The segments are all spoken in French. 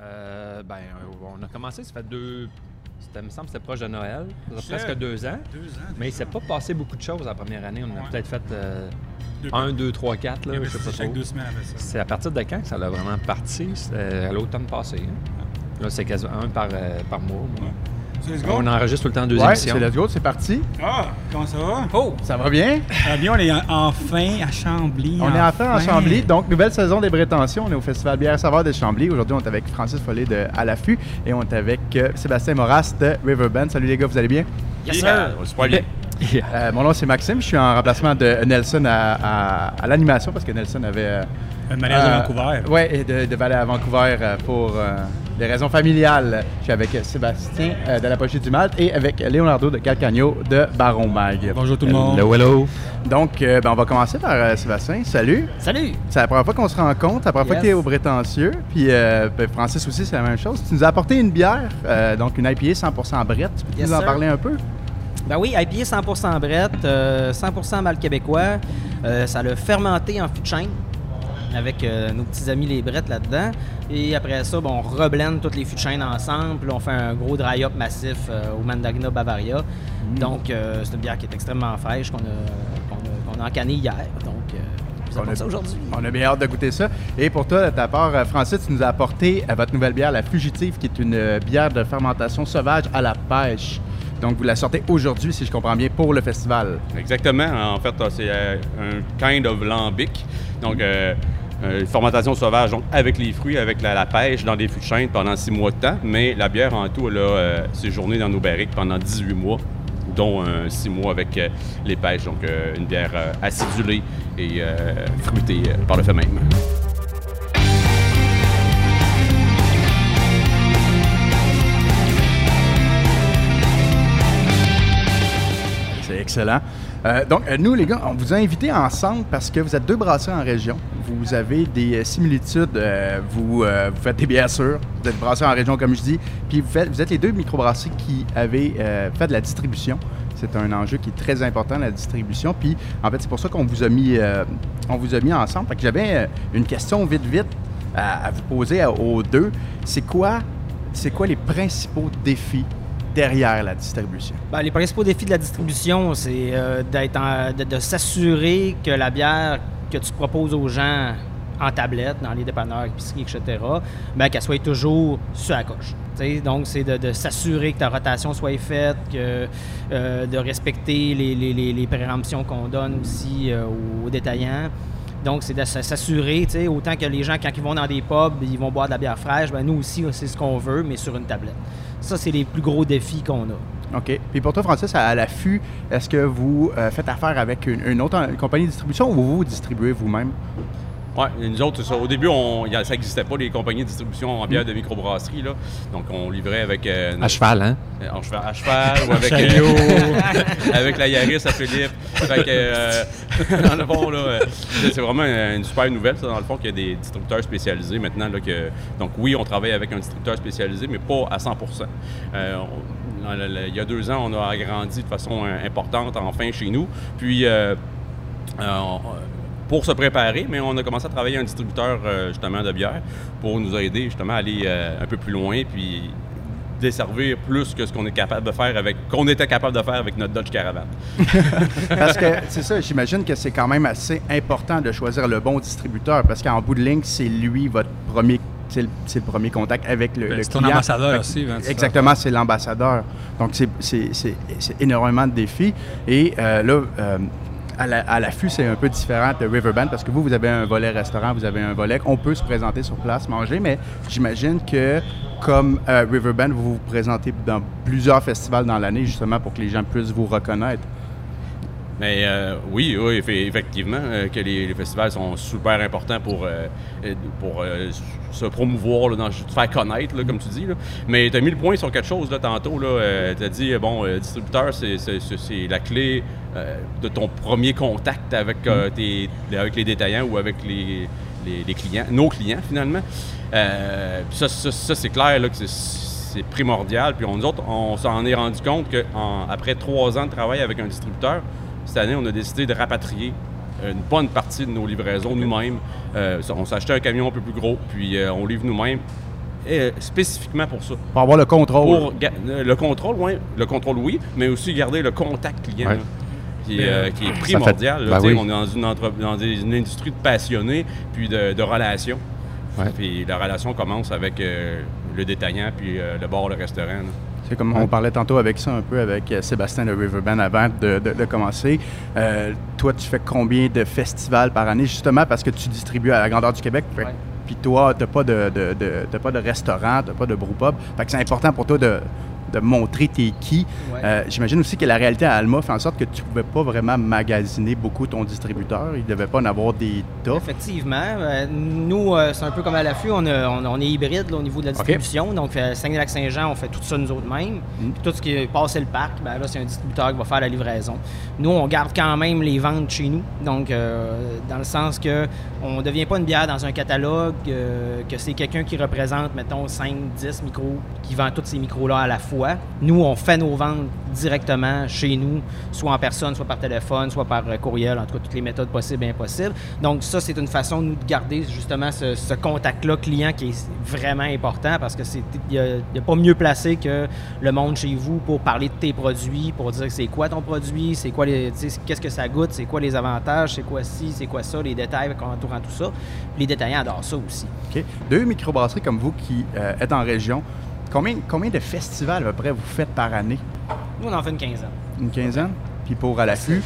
Euh, ben, on a commencé, ça fait deux. C'était, me semble que c'était proche de Noël. Ça fait presque deux ans. Deux ans. Mais il s'est pas passé beaucoup de choses la première année. On a Ouais. peut-être fait euh, Deux- un, deux, trois, quatre, là, Oui, je sais c'est pas chaque trop. deux semaines avec ça. C'est à partir de quand que ça a vraiment parti? C'était à l'automne passé. hein? Là, c'est quasiment un par, euh, par mois. moi. On enregistre tout le temps deux Ouais, émissions. c'est Let's Go, c'est parti. Ah, comment ça va? Oh! Ça va bien? Ah, bien, on est en- enfin à Chambly. On est enfin en Chambly, donc nouvelle saison des Prétentions. On est au Festival Bière Saveur de Chambly. Aujourd'hui, on est avec Francis Follet de À l'affût et on est avec euh, Sébastien Moras de Riverbend. Salut les gars, vous allez bien? Yes, sir. Super bien. Euh, mon nom c'est Maxime, je suis en remplacement de Nelson à, à- à l'animation parce que Nelson avait. euh, Un malaise de euh, Vancouver. Ouais, et de, de à Vancouver euh, pour euh, des raisons familiales. Je suis avec Sébastien euh, de la Pochette du Malte et avec Leonardo de Calcagno de Baron Mag. Bonjour tout le monde. Hello, hello. Donc, euh, ben, on va commencer par euh, Sébastien. Salut! Salut. C'est la première fois qu'on se rencontre, c'est la première fois que tu es au prétentieux. Puis euh, ben, Francis aussi, c'est la même chose. Tu nous as apporté une bière, euh, donc une IPA 100% brette. Tu peux Yes, nous en sir. parler un peu? Ben oui, IPA 100% brette, euh, 100% mal québécois. Euh, ça l'a fermenté en fût de chêne avec euh, nos petits amis les brettes là-dedans. Et après ça, ben, on reblende toutes les fûts de chêne ensemble. Puis on fait un gros dry-up massif euh, au Mandagna Bavaria. Donc, euh, c'est une bière qui est extrêmement fraîche qu'on a, qu'on a, qu'on a encanée hier. Donc, euh, On a- apporte ça aujourd'hui. On a bien hâte de goûter ça. Et pour toi, de ta part, Francis, tu nous as apporté votre nouvelle bière, la Fugitive, qui est une bière de fermentation sauvage à la pêche. Donc, vous la sortez aujourd'hui, si je comprends bien, pour le festival. Exactement. En fait, c'est un kind of lambic. Donc, euh, une fermentation sauvage, donc avec les fruits, avec la, pêche dans des fûts de chêne pendant six mois de temps. Mais la bière, en tout, elle a euh, séjourné dans nos barriques pendant 18 mois, dont euh, six mois avec euh, les pêches. Donc, euh, une bière euh, acidulée et euh, fruitée euh, par le fait même. Excellent. Euh, donc, euh, nous, les gars, on vous a invités ensemble parce que vous êtes deux brasseurs en région. Vous avez des euh, similitudes. vous, faites des bières. Vous êtes brasseurs en région, comme je dis. Puis vous, êtes les deux microbrasseries qui avez fait de la distribution. C'est un enjeu qui est très important, la distribution. Puis, en fait, c'est pour ça qu'on vous a mis, vous a mis ensemble. Fait que j'avais une question vite, vite à, vous poser aux deux. C'est quoi, c'est quoi les principaux défis derrière la distribution? Ben, les principaux défis de la distribution, c'est euh, d'être de, s'assurer que la bière que tu proposes aux gens en tablette, dans les dépanneurs, épiceries, etc., ben, qu'elle soit toujours sur la coche. Donc, c'est de, s'assurer que ta rotation soit faite, que, euh, de respecter les, préemptions qu'on donne aussi euh, aux détaillants. Donc, c'est de s'assurer, autant que les gens, quand ils vont dans des pubs, ils vont boire de la bière fraîche, ben, nous aussi, c'est ce qu'on veut, mais sur une tablette. Ça, c'est les plus gros défis qu'on a. OK. Puis pour toi, Francis, à, l'affût, est-ce que vous euh, faites affaire avec une, autre compagnie de distribution ou vous distribuez vous-même? Oui, nous autres, ça. Au début, on, y a- ça n'existait pas, les compagnies de distribution en bière de microbrasserie. Là. Donc, on livrait avec. euh, À cheval, hein? euh, en cheval- à cheval ou avec, euh, avec la Yaris à Philippe. Fait que, euh, dans le fond, là, c'est vraiment une super nouvelle, ça, dans le fond, qu'il y a des distributeurs spécialisés maintenant. Là, que, donc, oui, on travaille avec un distributeur spécialisé, mais pas à 100 Euh, on- le- le- Il y a deux ans, on a agrandi de façon importante, enfin, chez nous. Puis, euh, euh, on- pour se préparer, mais on a commencé à travailler un distributeur euh, justement de bière pour nous aider justement à aller euh, un peu plus loin puis desservir plus que ce qu'on est capable de faire avec qu'on était capable de faire avec notre Dodge Caravan. Parce que c'est ça, j'imagine que c'est quand même assez important de choisir le bon distributeur parce qu'en bout de ligne, c'est lui votre premier. C'est le, c'est le premier contact avec le, Ben, le c'est ton client. ambassadeur aussi, hein. Exactement, c'est l'ambassadeur. Donc, c'est- c'est c'est- c'est énormément de défis. Et euh, là, à la- l'affût, c'est un peu différent de Riverband parce que vous, vous avez un volet restaurant, vous avez un volet on peut se présenter sur place, manger, mais j'imagine que comme euh, Riverband, vous vous présentez dans plusieurs festivals dans l'année justement pour que les gens puissent vous reconnaître. Mais euh, oui, oui, effe- effectivement, euh, que les, festivals sont super importants pour, pour se promouvoir, là, dans, se faire connaître, là, comme tu dis. là. Mais tu as mis le point sur quelque chose là, tantôt. tu as dit, bon, distributeur, c'est la clé euh, de ton premier contact avec, euh, tes- avec les détaillants ou avec les, les- les clients, nos clients finalement. Euh, ça, ça, ça, c'est clair là, que c'est- primordial. Puis on, nous autres, on s'en est rendu compte qu'après trois ans de travail avec un distributeur, cette année, on a décidé de rapatrier une bonne partie de nos livraisons nous-mêmes. On s'est acheté un camion un peu plus gros, puis on livre nous-mêmes. spécifiquement pour ça. Pour avoir le contrôle. Pour le contrôle, oui, le contrôle, oui, mais aussi garder le contact client. Ouais. Qui, est, euh, qui est fait- primordial. là, ben oui. On est dans une, entre- dans des- une industrie de passionnés puis de, de relations. Ouais. Puis la relation commence avec euh, le détaillant puis euh, le bar, le restaurant. là. C'est comme on parlait tantôt avec ça un peu avec euh, Sébastien de Riverbend avant de, de- de commencer. Euh, toi, tu fais combien de festivals par année justement parce que tu distribues à la grandeur du Québec? Fait que- Ouais. Puis toi, tu n'as pas de, de, de- t'as pas de restaurant, tu n'as pas de brewpub. Fait que c'est important pour toi de, de montrer t'es qui. Ouais. Euh, J'imagine aussi que la réalité à Alma fait en sorte que tu ne pouvais pas vraiment magasiner beaucoup ton distributeur. Il ne devait pas en avoir des tas. Effectivement. Euh, nous, euh, c'est un peu comme à l'affût, on, a- on, on est hybride là, au niveau de la distribution. Donc, Saguenay-Lac-Saint-Jean, on fait tout ça nous autres mêmes. Mm. Puis tout ce qui est passé le parc, ben là, c'est un distributeur qui va faire la livraison. Nous, on garde quand même les ventes chez nous. Donc, dans le sens que on ne devient pas une bière dans un catalogue, que c'est quelqu'un qui représente, mettons, 5, 10 micros, qui vend tous ces micros-là à la fois. Nous, on fait nos ventes directement chez nous, soit en personne, soit par téléphone, soit par euh, courriel, en tout cas, toutes les méthodes possibles et impossibles. Donc, ça, c'est une façon, nous, de garder justement ce, contact-là client qui est vraiment important parce que c'est n'y a, pas mieux placé que le monde chez vous pour parler de tes produits, pour dire c'est quoi ton produit, c'est quoi qu'est-ce que ça goûte, c'est quoi les avantages, c'est quoi ci, c'est quoi ça, les détails entourant tout ça. Les détaillants adorent ça aussi. OK. Deux microbrasseries comme vous qui euh, êtes en région. Combien, combien de festivals à peu près vous faites par année? Nous, on en fait une quinzaine. Une quinzaine? Puis pour à l'affût?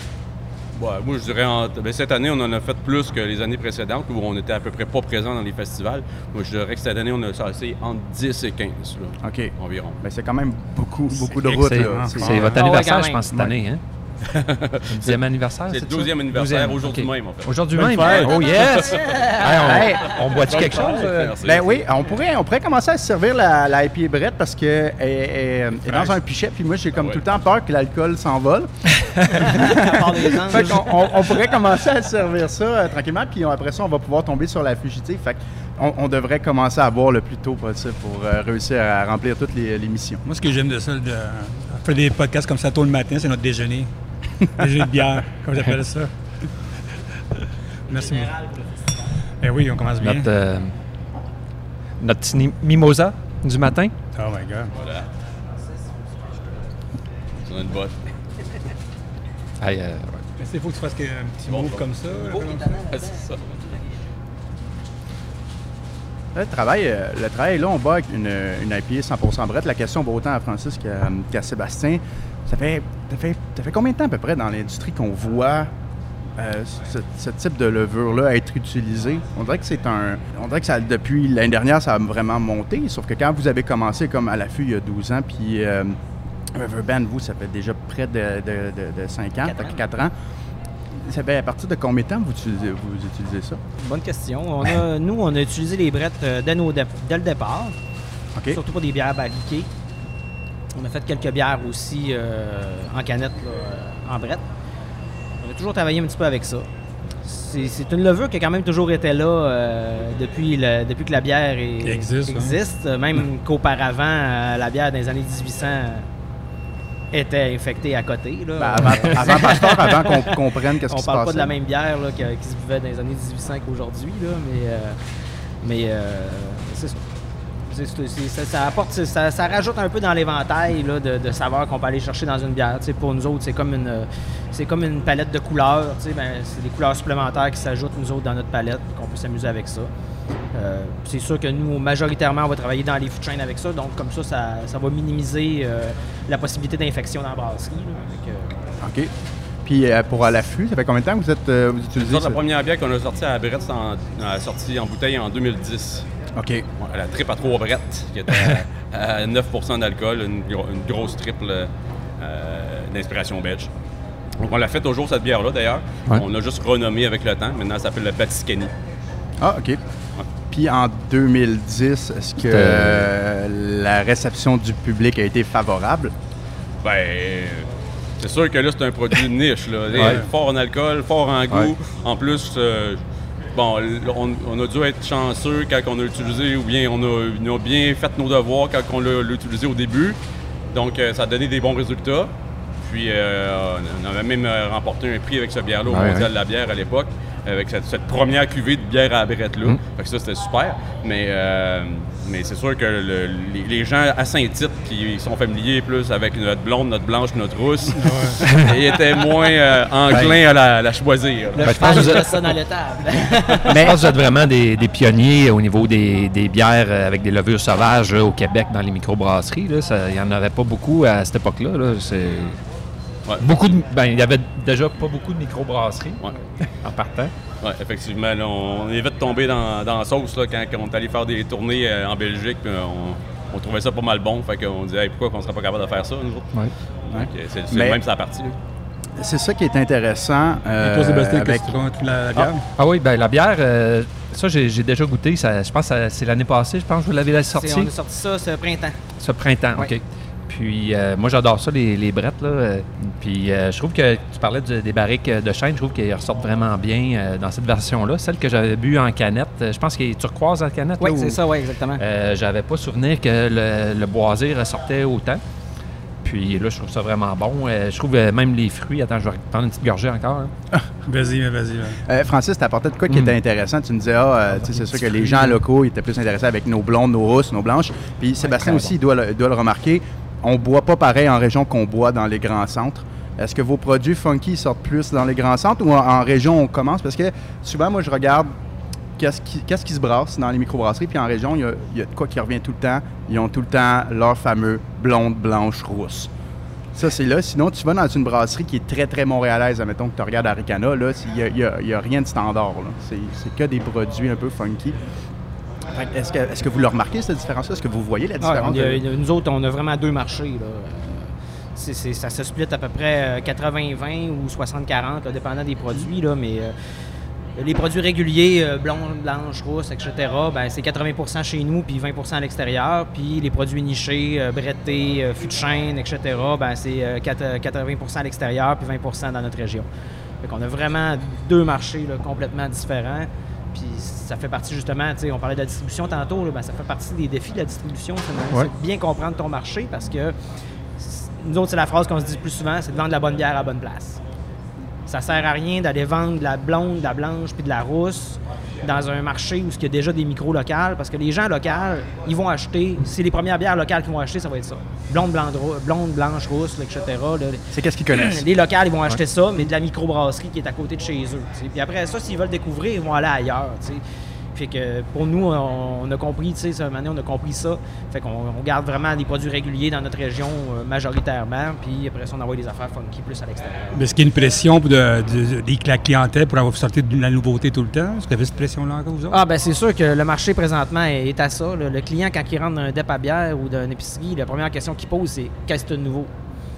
Ouais, moi, je dirais, en- ben, cette année, on en a fait plus que les années précédentes où on était à peu près pas présent dans les festivals. Moi, je dirais que cette année, on a assez entre 10 et 15, là, OK. environ. Ben, c'est quand même beaucoup, beaucoup de routes. C'est votre Ah ouais, anniversaire, je pense, cette Ouais. année. Hein? Dixième anniversaire, C'est le? 12e anniversaire, aujourd'hui ok. même, en fait. Aujourd'hui même? fête. Oh yes! Hey, Hey. on boit-tu quelque chose? euh? Merci. Ben oui, on pourrait, on pourrait commencer à se servir la, la IPA Brett parce qu'elle est, est dans un pichet, puis moi j'ai comme Ah ouais. tout le temps peur que l'alcool s'envole. Fait on, on pourrait commencer à se servir ça euh, tranquillement, puis on- après ça, on va pouvoir tomber sur la fugitive. Fait on devrait commencer à boire le plus tôt possible pour euh, réussir à remplir toutes les, les missions. Moi, ce que j'aime de ça, de faire des podcasts comme ça tôt le matin, c'est notre déjeuner. Déjeuner de bière, comme j'appelle ça. Merci. Ben oui, on commence bien. Notre, euh, notre petit mimosa du matin. Oh my God. Voilà. C'est une botte. Hey, euh, ouais. Mais il faut que tu fasses un petit Bon, move bon. comme ça. C'est ça. Le travail, euh, le travail, là, on bat avec une, une IPA 100% Brett. La question va autant à Francis qu'à qu'à Sébastien. Ça fait, ça, fait, ça fait combien de temps à peu près dans l'industrie qu'on voit euh, ce, ce type de levure-là être utilisé? On dirait que c'est un. On dirait que ça, depuis l'année dernière, ça a vraiment monté. Sauf que quand vous avez commencé comme à l'affût il y a 12 ans, puis euh, Riverband, vous, ça fait déjà près de, de, de, 5 ans, Quatre ans. 4 ans. Ça fait à partir de combien de temps vous utilisez, vous utilisez ça? Bonne question. On a, nous, on a utilisé les brettes euh, dès, nos dé- dès le départ, surtout pour des bières barriquées. On a fait quelques bières aussi euh, en canette, là, euh, en brette. On a toujours travaillé un petit peu avec ça. C'est une levure qui a quand même toujours été là euh, depuis, le- depuis que la bière est- Qui existe, hein. existe. Même qu'auparavant, euh, la bière dans les années 1800 était infectée à côté. là. Ben, avant, avant Pasteur, avant qu'on comprenne qu'est-ce On qui se parle passe. pas de la même bière là, qui, qui se buvait dans les années 1800 qu'aujourd'hui, mais, euh, mais euh, c'est ça. C'est- c'est- c'est- ça, ça apporte, ça, ça rajoute un peu dans l'éventail là, de, de saveurs qu'on peut aller chercher dans une bière. Pour nous autres, c'est comme une, c'est comme une palette de couleurs. Ben, c'est des couleurs supplémentaires qui s'ajoutent nous autres dans notre palette, qu'on peut s'amuser avec ça. Euh, c'est sûr que nous, majoritairement, on va travailler dans les food chains avec ça, donc comme ça, ça, ça va minimiser euh, la possibilité d'infection dans la brasserie. là. Que, OK. Puis euh, pour à l'affût, ça fait combien de temps que vous, êtes, euh, vous utilisez ça? la première bière qu'on a sortie à Brett, c'est en, elle a sorti en bouteille en 2010. OK. Ouais, la triple à 3 Brett, qui était à, à 9% d'alcool, une, gro- une grosse triple euh, d'inspiration belge. Donc, on l'a fait toujours, cette bière-là, d'ailleurs. Ouais. On l'a juste renommé avec le temps. Maintenant, elle s'appelle le Batiscani. Ah, OK. Puis en 2010, est-ce que euh, la réception du public a été favorable? Ben, c'est sûr que là, c'est un produit de niche. Là. Ouais. Fort en alcool, fort en goût. Ouais. En plus, euh, bon, on, on a dû être chanceux quand on a utilisé, ou bien on a, on a bien fait nos devoirs quand on l'a utilisé au début. Donc, euh, ça a donné des bons résultats. Puis, euh, on avait même remporté un prix avec ce bière-là au Ouais, Mondial ouais. de la bière à l'époque. Avec cette, cette première cuvée de bière à la brette-là. Mm. Fait que ça, c'était super. Mais, euh, mais c'est sûr que le- les, les gens à Saint-Tite qui sont familiers plus avec notre blonde, notre blanche, notre rousse, ils étaient moins euh, enclins à la, à la choisir. Le Ben, je pense que je vous laisse ça dans l'étable. Je pense que vous êtes vraiment des, des pionniers au niveau des, des bières euh, avec des levures sauvages là, au Québec dans les microbrasseries. Il n'y en avait pas beaucoup à cette époque-là. là. C'est- Ouais. Beaucoup de, ben, il y avait déjà pas beaucoup de microbrasseries Ouais. en partant. Ouais, effectivement, là, on est vite tombé dans, dans la sauce là, quand, quand on est allé faire des tournées euh, en Belgique. puis on, on trouvait ça pas mal bon. Fait qu'on disait Hey, pourquoi on serait pas capable de faire ça, nous autres? Ouais. Euh, c'est c'est Mais- même sa partie. là. C'est ça qui est intéressant. Euh, toi, Sébastien, avec- que la, la bière? Ah oui, ben la bière, euh, ça j'ai déjà goûté. Ça, je pense que c'est l'année passée, je pense que vous l'avez sorti. C'est- On a sorti ça ce printemps. Ce printemps. OK. Puis euh, moi, j'adore ça, les, les brettes. Là. Euh, Puis euh, je trouve que tu parlais du- des barriques de chêne, je trouve qu'elles ressortent vraiment bien euh, dans cette version-là. Celle que j'avais bu en canette, euh, je pense que tu turquoise en canette. Oui, c'est ça, oui, exactement. Euh, j'avais pas souvenir que le, le boisé ressortait autant. Puis là, je trouve ça vraiment bon. Euh, je trouve euh, même les fruits. Attends, je vais prendre une petite gorgée encore. hein. Vas-y, mais vas-y. Euh, Francis, tu apporté de quoi qui Mm. était intéressant? Tu nous disais, ah, euh, tu sais, c'est sûr que les gens locaux ils étaient plus intéressés avec nos blondes, nos rousses, nos blanches. Puis Sébastien aussi, il doit, le, il doit le remarquer, on boit pas pareil en région qu'on boit dans les grands centres. Est-ce que vos produits funky sortent plus dans les grands centres ou en, région on commence? Parce que souvent, moi, je regarde qu'est-ce qui, se brasse dans les microbrasseries, puis en région, il y, a, quoi qui revient tout le temps. Ils ont tout le temps leur fameux blonde, blanche, rousse. Ça, c'est là. Sinon, tu vas dans une brasserie qui est très, très montréalaise, admettons que tu regardes Aricana, là, il n'y a, rien de standard. c'est que des produits un peu funky. Est-ce que, vous le remarquez, cette différence-là? Est-ce que vous voyez la différence? on a- nous autres, on a vraiment deux marchés. là. Euh, ça se split à peu près euh, 80-20 ou 60-40, là, dépendant des produits. Là, mais euh, les produits réguliers, euh, blonde, blanche, rousse, etc., ben, c'est 80% chez nous, puis 20% à l'extérieur. Puis les produits nichés, euh, brettés, euh, fût de chêne, etc., ben, c'est euh, quat- euh, 80% à l'extérieur, puis 20% dans notre région. Fait qu'on a vraiment deux marchés là, complètement différents. Puis ça fait partie justement, tu sais, on parlait de la distribution tantôt, là, ben, ça fait partie des défis de la distribution. finalement. Ouais. C'est bien comprendre ton marché parce que nous autres, c'est la phrase qu'on se dit plus souvent, c'est de vendre la bonne bière à la bonne place. Ça sert à rien d'aller vendre de la blonde, de la blanche puis de la rousse dans un marché où il y a déjà des micros locales parce que les gens locaux, ils vont acheter, c'est les premières bières locales qu'ils vont acheter, ça va être ça. Blonde, blonde, blonde blanche, rousse, etc. C'est qu'est-ce qu'ils connaissent? Les locales, ils vont acheter ça, mais de la microbrasserie qui est à côté de chez eux. Puis après ça, s'ils veulent découvrir, ils vont aller ailleurs. Fait que pour nous, on, on a compris, tu sais, on a compris ça. Fait qu'on on garde vraiment des produits réguliers dans notre région euh, majoritairement. Puis après ça, on envoie des affaires funky plus à l'extérieur. Mais Est-ce qu'il y a une pression de, de- de- de la clientèle pour avoir sortir de la nouveauté tout le temps? Est-ce que vous avez cette pression-là encore, vous autres? Ah, ben c'est sûr que le marché présentement est est à ça. là. Le client, quand il rentre dans un dep à bière ou dans une épicerie, la première question qu'il pose, c'est qu'est-ce que c'est de nouveau?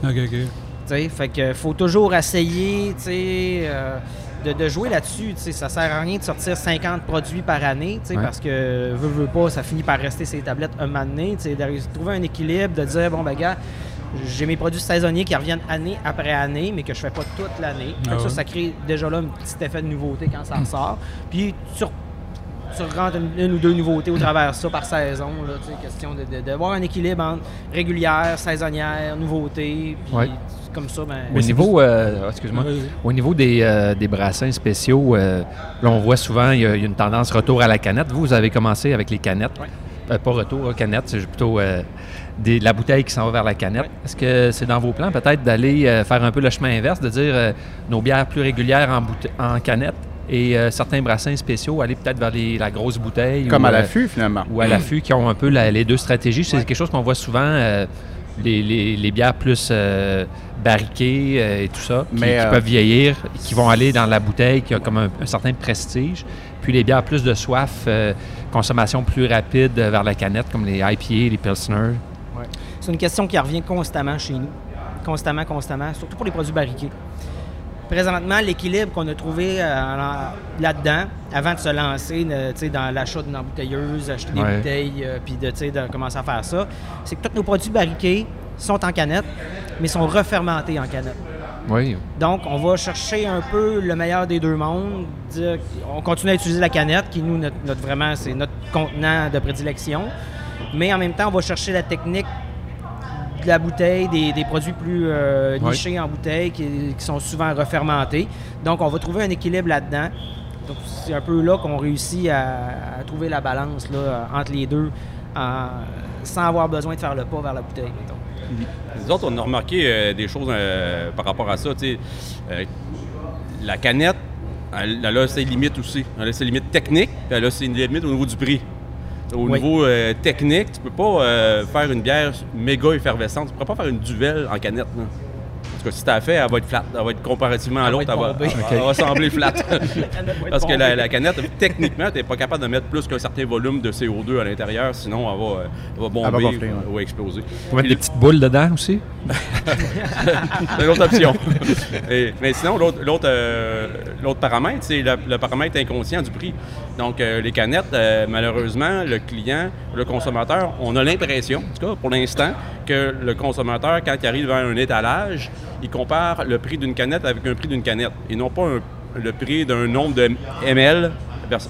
OK, OK. Tu sais, fait que faut toujours essayer, tu sais, euh, de, de jouer là-dessus. Ça sert à rien de sortir 50 produits par année, Ouais. parce que veut, veut pas, ça finit par rester ces tablettes un moment donné. De trouver un équilibre, de dire bon ben gars, j'ai mes produits saisonniers qui reviennent année après année, mais que je fais pas toute l'année. Ah ça, ouais. ça crée déjà là un petit effet de nouveauté quand ça ressort. Puis tu tu rentres une, une ou deux nouveautés au travers de ça par saison. Là, question de, de, d'avoir un équilibre entre régulière, saisonnière, nouveauté. Puis Ouais. Comme ça, ben, Au niveau, euh, excuse-moi, Vas-y. au niveau des, euh, des brassins spéciaux, euh, là, on voit souvent il y, a il y a une tendance retour à la canette. Vous, vous avez commencé avec les canettes. Euh, pas retour à canette, c'est plutôt euh, des- la bouteille qui s'en va vers la canette. Est-ce que c'est dans vos plans peut-être d'aller euh, faire un peu le chemin inverse, de dire euh, nos bières plus régulières en, boute- en canette et euh, certains brassins spéciaux aller peut-être vers les- la grosse bouteille Comme ou, à l'affût, finalement. ou à l'affût qui ont un peu la- les deux stratégies. C'est quelque chose qu'on voit souvent, euh, les, les- les bières plus euh, barriquées euh, et tout ça, qui, Mais, qui euh, peuvent vieillir, qui vont aller dans la bouteille, qui a comme un, un certain prestige. Puis les bières plus de soif, euh, consommation plus rapide vers la canette, comme les IPA, les Pilsner. C'est une question qui revient constamment chez nous. Constamment, constamment, surtout pour les produits barriqués. Présentement, l'équilibre qu'on a trouvé euh, là-dedans, avant de se lancer euh, dans l'achat d'une embouteilleuse, acheter des Ouais. bouteilles, euh, puis de, de commencer à faire ça, c'est que tous nos produits barriqués sont en canette, mais sont refermentés en canette. Oui. Donc, on va chercher un peu le meilleur des deux mondes. Dire, on continue à utiliser la canette, qui nous, notre, notre- vraiment, c'est notre contenant de prédilection. Mais en même temps, on va chercher la technique de la bouteille, des, des produits plus euh, nichés en bouteille qui, qui sont souvent refermentés. Donc, on va trouver un équilibre là-dedans Donc, c'est un peu là qu'on réussit à, à trouver la balance là, entre les deux en- sans avoir besoin de faire le pas vers la bouteille. mettons. Nous autres, on a remarqué euh, des choses euh, par rapport à ça. Euh, la canette, elle, elle a ses limites aussi. Elle a ses limites techniques, puis elle a ses limites au niveau du prix. Au Oui. niveau euh, technique, tu peux pas euh, faire une bière méga effervescente. Tu pourrais pas faire une duvel en canette. là. En tout cas, si tu as fait, elle va être flat. Elle va être comparativement à l'autre, elle va, elle va sembler flat. Parce que la, canette, techniquement, tu n'es pas capable de mettre plus qu'un certain volume de CO2 à l'intérieur, sinon elle va, euh, elle va bomber Elle va gonfler, ou- ou exploser. Faut mettre des petites boules dedans aussi? C'est l'autre option. Et- mais sinon, l'autre, l'autre, euh, l'autre paramètre, c'est le, le paramètre inconscient du prix. Donc, euh, les canettes, euh, malheureusement, le client, le consommateur, on a l'impression, en tout cas pour l'instant, que le consommateur, quand il arrive vers un étalage, il compare le prix d'une canette avec un prix d'une canette et non pas un- le prix d'un nombre de ml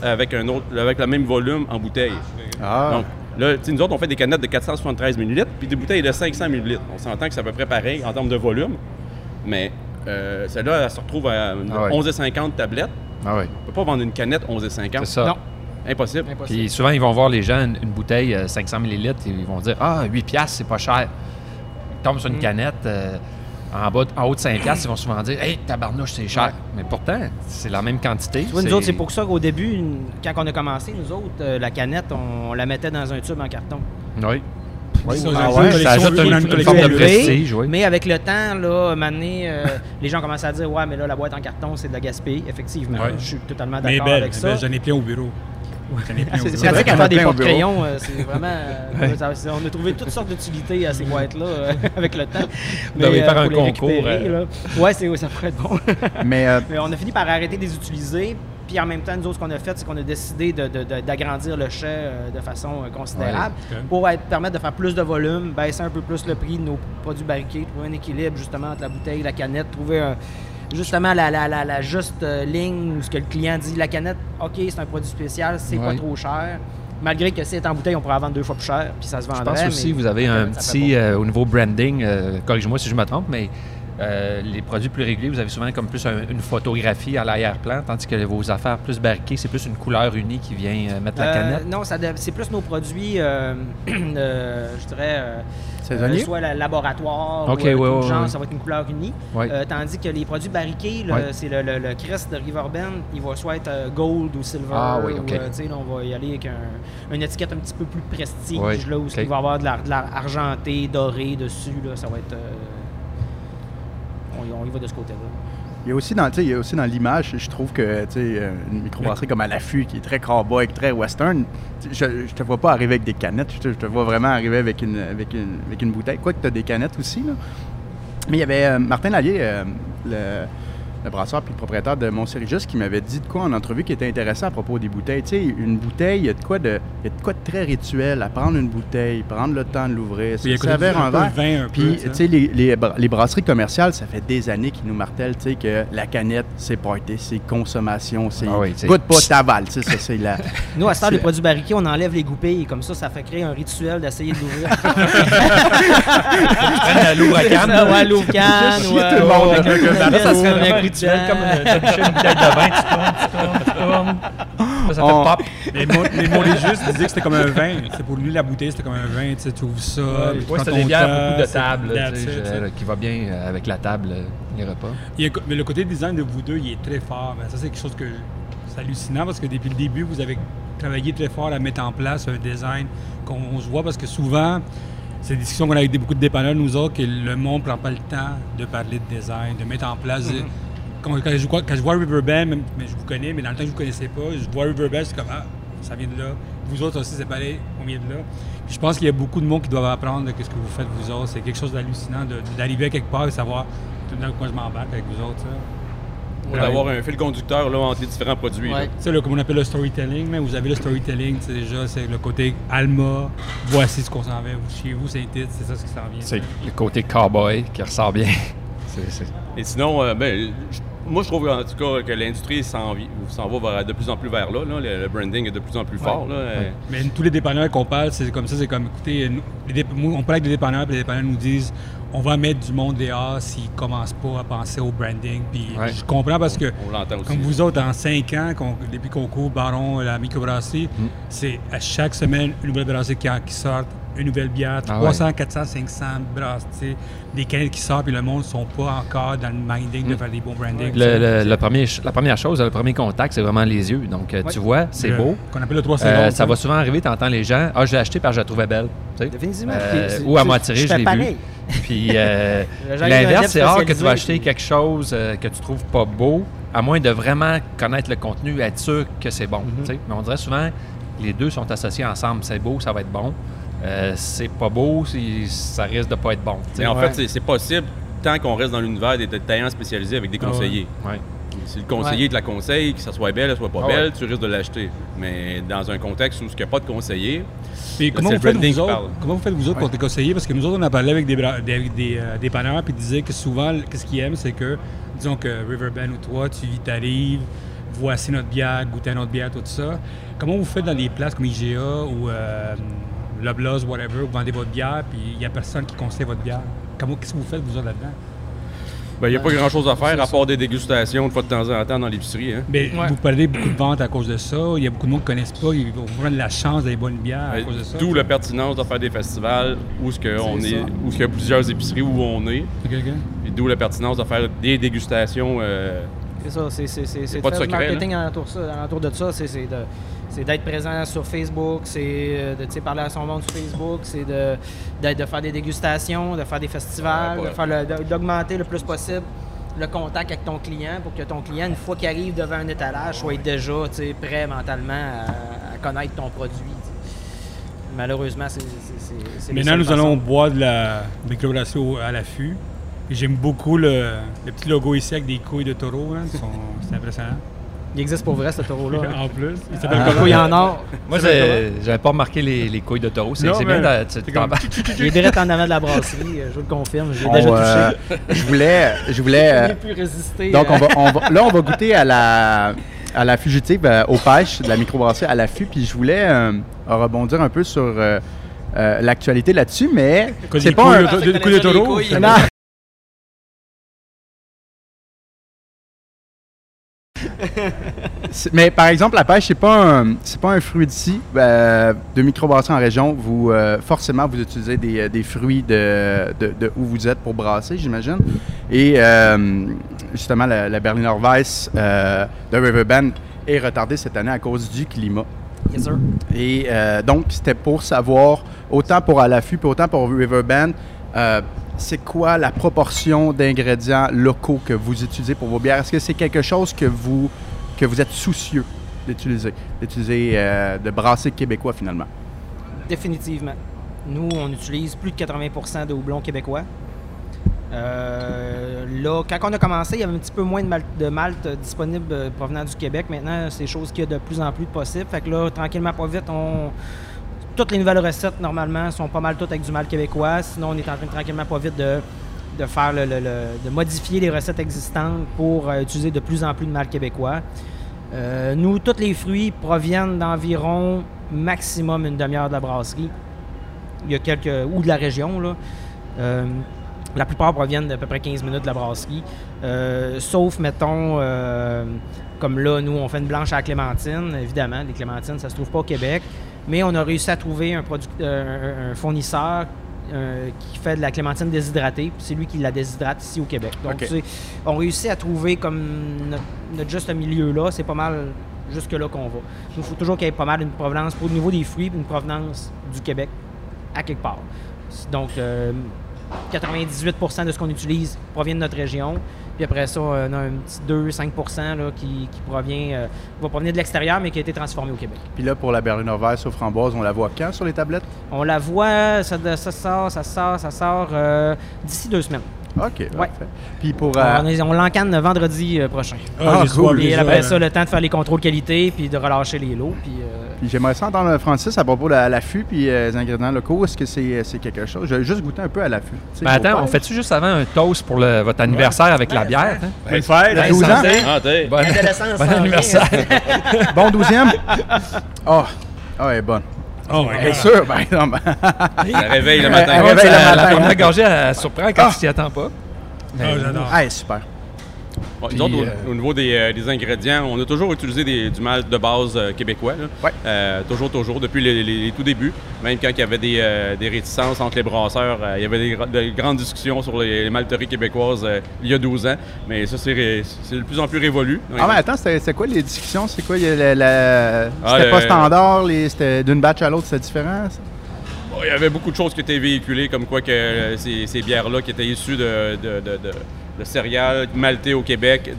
avec, un autre, avec le même volume en bouteille. Ah, Donc, là, nous autres, on fait des canettes de 473 ml, puis des bouteilles de 500 ml. On s'entend que c'est à peu près pareil en termes de volume, mais euh, celle-là, elle se retrouve à Ah ouais. 11,50 tablettes. Ah oui, On peut pas vendre une canette 11,50. c'est ça. Non. Impossible. Impossible. Puis souvent, ils vont voir les gens une, une bouteille euh, 500 ml et ils vont dire Ah, 8 piastres, c'est pas cher. Ils tombent sur une canette euh, en, bas, en haut de 5 piastres, ils vont souvent dire Hey, tabarnouche, c'est cher. Ouais. Mais pourtant, c'est la même quantité. Tu vois, nous autres, c'est pour ça qu'au début, une- quand on a commencé, nous autres, euh, la canette, on, la mettait dans un tube en carton. Oui. Oui, ça, Ah ouais, ça ajoute on a une- une une collection forme de prestige, oui. Mais avec le temps, là, maintenant, euh, les gens commencent à dire Ouais, mais là, la boîte en carton, c'est de la gaspille. Effectivement, Ouais. je suis totalement Mais d'accord belle, avec mais ça. belle, j'en ai plein au bureau. C'est vrai pratique qu'on à a faire des plein au porte-crayons. euh, C'est vraiment. euh, ça- on a trouvé toutes sortes d'utilités à ces boîtes-là euh, avec le temps. Vous devriez faire un concours, euh. c'est, ça pourrait être bon. mais euh, Mais on a fini par arrêter de les utiliser. Puis en même temps, nous autres, ce qu'on a fait, c'est qu'on a décidé de- de- de- d'agrandir le chai euh, de façon euh, considérable Ouais, pour être- permettre de faire plus de volume, baisser un peu plus le prix de nos produits barriqués, trouver un équilibre justement entre la bouteille, la canette, trouver un- justement la, la- la- la juste euh, ligne où ce que le client dit, la canette, OK, c'est un produit spécial, c'est pas trop cher. Malgré que si c'est en bouteille, on pourrait la vendre deux fois plus cher, puis ça se Je vendrait. pense aussi mais que vous avez un petit, euh, au niveau branding, euh, corrige-moi si je me trompe, mais euh, les produits plus réguliers, vous avez souvent comme plus un- une photographie à l'arrière-plan, tandis que vos affaires plus barriquées, c'est plus une couleur unie qui vient euh, mettre la Euh, canette? non, c'est plus nos produits, euh, euh, je dirais, euh, Saisonniers? euh, soit le laboratoire Ok, ou ouais, genre, ouais. ça va être une couleur unie. Ouais. Euh, tandis que les produits barriqués, c'est le, le, le crest de Riverbend, il va soit être gold ou silver. Ah oui, ou, ok. euh, tu sais, là, on va y aller avec un- une étiquette un petit peu plus prestige, Ouais, là, où il va y avoir de l'ar- de l'ar- argenté, doré dessus. Là, ça va être. On, y- on y va de ce côté-là. il y a aussi dans, tu sais, il y a aussi dans l'image, je trouve que tu sais, euh, une microbrasserie comme à l'affût, qui est très cowboy, très western, je, je te vois pas arriver avec des canettes, je te, je te vois vraiment arriver avec une, avec une, avec une bouteille. Quoi que tu as des canettes aussi, là. Mais il y avait euh, Martin Lallier, euh, le, le brasseur puis le propriétaire de Montsérijus, qui m'avait dit de quoi en entrevue qui était intéressant à propos des bouteilles. Tu sais, une bouteille, il y a de quoi de, il y a de quoi de très rituel à prendre une bouteille, prendre le temps de l'ouvrir, se servir un verre. vin un peu, Puis, tu sais, les, les, bra- les brasseries commerciales, ça fait des années qu'ils nous martèlent, tu sais, que la canette, c'est party, c'est consommation, c'est Ah oui, goûte pas t'avales, tu sais, ça, c'est la... Nous, à ce les produits barriqués, on enlève les goupilles. Comme ça, ça fait créer un rituel d'essayer de l'ouvrir. Ça, ouais, l'ouvre-canne. chier ouais, tout le monde ouais, avec un ouais, rituel comme euh, une bouteille de vin, tu tournes, tu tournes, tu tournes. Ça, ça On- fait pop. Mais Mo- mais Maurice Juste disait que c'était comme un vin. C'est pour lui, la bouteille, c'était comme un vin. Tu sais, tu ouvres ça. Ouais, c'est des bières, beaucoup de c'est- table, là, tu sais, je- qui va bien euh, avec la table, les repas. Il y a- mais le côté design de vous deux, il est très fort. Ben, ça, c'est quelque chose que c'est hallucinant parce que depuis le début, vous avez travaillé très fort à mettre en place un design qu'on se voit parce que souvent, c'est des discussions qu'on a avec beaucoup de dépanneurs, nous autres, que le monde ne prend pas le temps de parler de design, de mettre en place. Quand, quand je, vois- quand je vois Riverbend, même, mais je vous connais, mais dans le temps que je ne vous connaissais pas, je vois Riverbend, c'est comme Ah, ça vient de là. Vous autres aussi, c'est pareil, on vient de là. Puis je pense qu'il y a beaucoup de monde qui doivent apprendre de ce que vous faites, vous autres. C'est quelque chose d'hallucinant d'arriver à quelque part et savoir tout dans quoi je m'embarque avec vous autres. ça. Pour avoir un fil conducteur là, entre les différents produits. Ouais. Là, comme on appelle le storytelling, mais vous avez le storytelling, c'est déjà, c'est le côté Alma, voici ce qu'on s'en va. Chez vous, c'est titre, c'est ça ce qui s'en vient. C'est le côté cowboy qui ressort bien. C'est- c'est- Et sinon, euh, ben, je- moi, je trouve en tout cas que l'industrie s'en va vers- de plus en plus vers là. là. Le, le branding est de plus en plus fort. Là. Euh, Mais tous les dépanneurs qu'on parle, c'est comme ça, c'est comme, écoutez, nous, les dép- moi, on parle avec des dépanneurs, puis les dépanneurs nous disent, on va mettre du monde dehors s'ils ne commencent pas à penser au branding. Puis Ouais. je comprends parce que, On l'entend aussi. comme vous autres, en cinq ans, depuis qu'on court Baron, la microbrasserie, Mm. c'est à chaque semaine une nouvelle brasserie qui, qui sort, une nouvelle bière, Ah 300, 400, 500 brasses, tu sais, des canettes qui sortent, puis le monde ne sont pas encore dans le minding de faire des bons branding. Mm. Le, le- le premier, la première chose, le premier contact, c'est vraiment les yeux. Donc, euh, Ouais. tu vois, c'est beau. Qu'on appelle le 3 Euh, secondes. ça va souvent arriver, tu entends les gens Ah, je l'ai acheté parce que je la trouvais belle. Euh, ou à m'a tiré, je je l'ai vu. pareil. Puis euh, l'inverse, c'est rare que tu vas acheter puis- quelque chose euh, que tu trouves pas beau, à moins de vraiment connaître le contenu et être sûr que c'est bon. Mhm. sais. Mais on dirait souvent les deux sont associés ensemble. C'est beau, ça va être bon. Euh, c'est pas beau, ça risque de pas être bon. Mais en Ouais. fait, c'est- possible tant qu'on reste dans l'univers des détaillants spécialisés avec des Ah ouais. conseillers. Ouais. Si le conseiller Ouais. te la conseille, que ça soit belle, que ça soit pas Ah ouais. belle, tu risques de l'acheter. Mais dans un contexte où il n'y a pas de conseiller, Puis comment c'est vous, faites vous autres, comment vous faites vous autres pour Ouais. te conseiller? Parce que nous autres, on a parlé avec des, bra- des, des, euh, dépanneurs, puis ils disaient que souvent, qu'est-ce qu'ils aiment, c'est que, disons que Riverbend ou toi, tu t'arrives, voici notre bière, goûter à notre bière, tout ça. Comment vous faites dans des places comme IGA ou euh, Loblaws, whatever, vous vendez votre bière, puis il n'y a personne qui conseille votre bière? Comment, qu'est-ce que vous faites, vous autres, là-dedans? ben, il n'y a pas grand-chose à faire à part des dégustations de fois de temps en temps dans l'épicerie. Hein. Mais Ouais. vous perdez beaucoup de ventes à cause de ça. Il y a beaucoup de monde qui ne connaissent pas. Ils vont prendre la chance des bonnes bières à Ben, cause de ça. D'où la pertinence de faire des festivals où, ce que on est, où il y a plusieurs épiceries où on est. Ok, ok. Et d'où la pertinence de faire des dégustations. euh, C'est ça, c'est c'est- c'est- pas de faire du secret, marketing alentour, ça, alentour de ça, c'est c'est de- c'est d'être présent sur Facebook, c'est euh, de parler à son monde sur Facebook, c'est de, faire des dégustations, de faire des festivals, Ouais, le- de- d'augmenter le plus possible le contact avec ton client pour que ton client, une fois qu'il arrive devant un étalage, soit déjà prêt mentalement à, à connaître ton produit. Malheureusement, c'est Maintenant, nous allons boire de la microbrasserie à l'affût. J'aime beaucoup le, le petit logo ici avec des couilles de taureau. hein. C'est impressionnant. Il existe pour vrai, ce taureau-là. hein. En plus, il s'appelle comment? couille en or. Moi, j'ai- j'avais pas remarqué les, les couilles de taureau. C'est bien de- tu- comme- Il est direct en avant de la brasserie, euh, je vous le confirme, je l'ai On, déjà euh, touché. je voulais, je voulais. euh, plus résisté. donc on va, on va- là, on va goûter à la à la fugitive, euh, aux pêches de la microbrasserie à l'affût. Puis je voulais euh, rebondir un peu sur euh, euh, l'actualité là-dessus, mais c'est pas un. de- Parce que de taureau. Non. Mais par exemple, la pêche, c'est pas un, c'est pas un fruit d'ici. Euh, de microbrasserie en région, vous euh, forcément vous utilisez des, euh, des fruits de, de, de où vous êtes pour brasser, j'imagine. Et euh, justement, la, la Berliner Weiss de Riverbend est retardée cette année à cause du climat. Yes, sir. Et donc, c'était pour savoir, autant pour à l'affût, puis autant pour Riverbend, c'est quoi la proportion d'ingrédients locaux que vous utilisez pour vos bières? Est-ce que c'est quelque chose que vous, que vous êtes soucieux d'utiliser, d'utiliser, euh, de brasser québécois finalement? Définitivement. Nous, on utilise plus de 80% de houblon québécois. Euh, là, quand on a commencé, il y avait un petit peu moins de malt, disponible euh, provenant du Québec. Maintenant, c'est chose qu'il y a de plus en plus possible. Fait que là, tranquillement, pas vite, on... toutes les nouvelles recettes, normalement, sont pas mal toutes avec du malt québécois. Sinon, on est en train, tranquillement, pas vite, de, de faire le, le- de modifier les recettes existantes pour euh, utiliser de plus en plus de malt québécois. Euh, nous, tous les fruits proviennent d'environ maximum une demi-heure de la brasserie. Il y a quelques. ou de la région, là. Euh, la plupart proviennent d'à peu près 15 minutes de la brasserie. Sauf, mettons, comme là, nous, on fait une blanche à la clémentine. Évidemment, les clémentines, ça se trouve pas au Québec. Mais on a réussi à trouver un- un fournisseur euh, qui fait de la clémentine déshydratée. puis C'est lui qui la déshydrate ici au Québec. Donc, OK. tu sais, on réussit à trouver comme notre, notre juste milieu là. C'est pas mal jusque-là qu'on va. Il faut toujours qu'il y ait pas mal une provenance, au niveau des fruits, une provenance du Québec à quelque part. Donc, euh, 98% de ce qu'on utilise provient de notre région. Puis après ça, on a un petit 2-5 là, qui, qui provient, euh, va provenir de l'extérieur, mais qui a été transformé au Québec. Puis là, pour la Berliner Weiss aux framboises, on la voit quand sur les tablettes? On la voit, ça, ça sort, ça sort, ça sort euh, d'ici deux semaines. OK, parfait. Puis pour... euh, On, est- on l'encane vendredi euh, prochain. Ah, j'ai cool. déjà, après là. ça, le temps de faire les contrôles qualité, puis de relâcher les lots. Puis, euh, Puis j'aimerais ça entendre Francis à propos de la- l'affût puis euh, les ingrédients locaux. Est-ce que c'est c'est quelque chose? Je vais juste goûter un peu à l'affût. Tu sais, Ben attends, on fait-tu juste avant un toast pour le- votre anniversaire avec la bière? hein? Bonne fête! Ben, 12 ans. santé. Ah. Bon, anniversaire. Bon 12e? Ah, ah, elle est bonne. Oh my Bien God. sûr, ben non, ben- Ça réveille le matin. réveille le matin. la première gorgée, elle surprend quand Ah. tu t'y attends pas. Ah, j'adore. Hey, super. Ouais, Puis, nous autres, au, euh, au niveau des, euh, des ingrédients, on a toujours utilisé des- du malt de base euh, québécois. là. Ouais. Toujours, toujours, depuis les, les- les tout débuts. Même quand il y avait des, des réticences entre les brasseurs, il y avait des, de grandes discussions sur les, les malteries québécoises il y a 12 ans. Mais ça, c'est c'est de plus en plus révolu. Ah, mais attends, c'était quoi les discussions? C'est quoi? la- Ah, C'était le- pas standard, les- c'était d'une batch à l'autre, c'était différent? ça? Il y avait beaucoup de choses qui étaient véhiculées, comme quoi que ces, ces bières-là, qui étaient issues de, de, de- de- céréales maltées au Québec,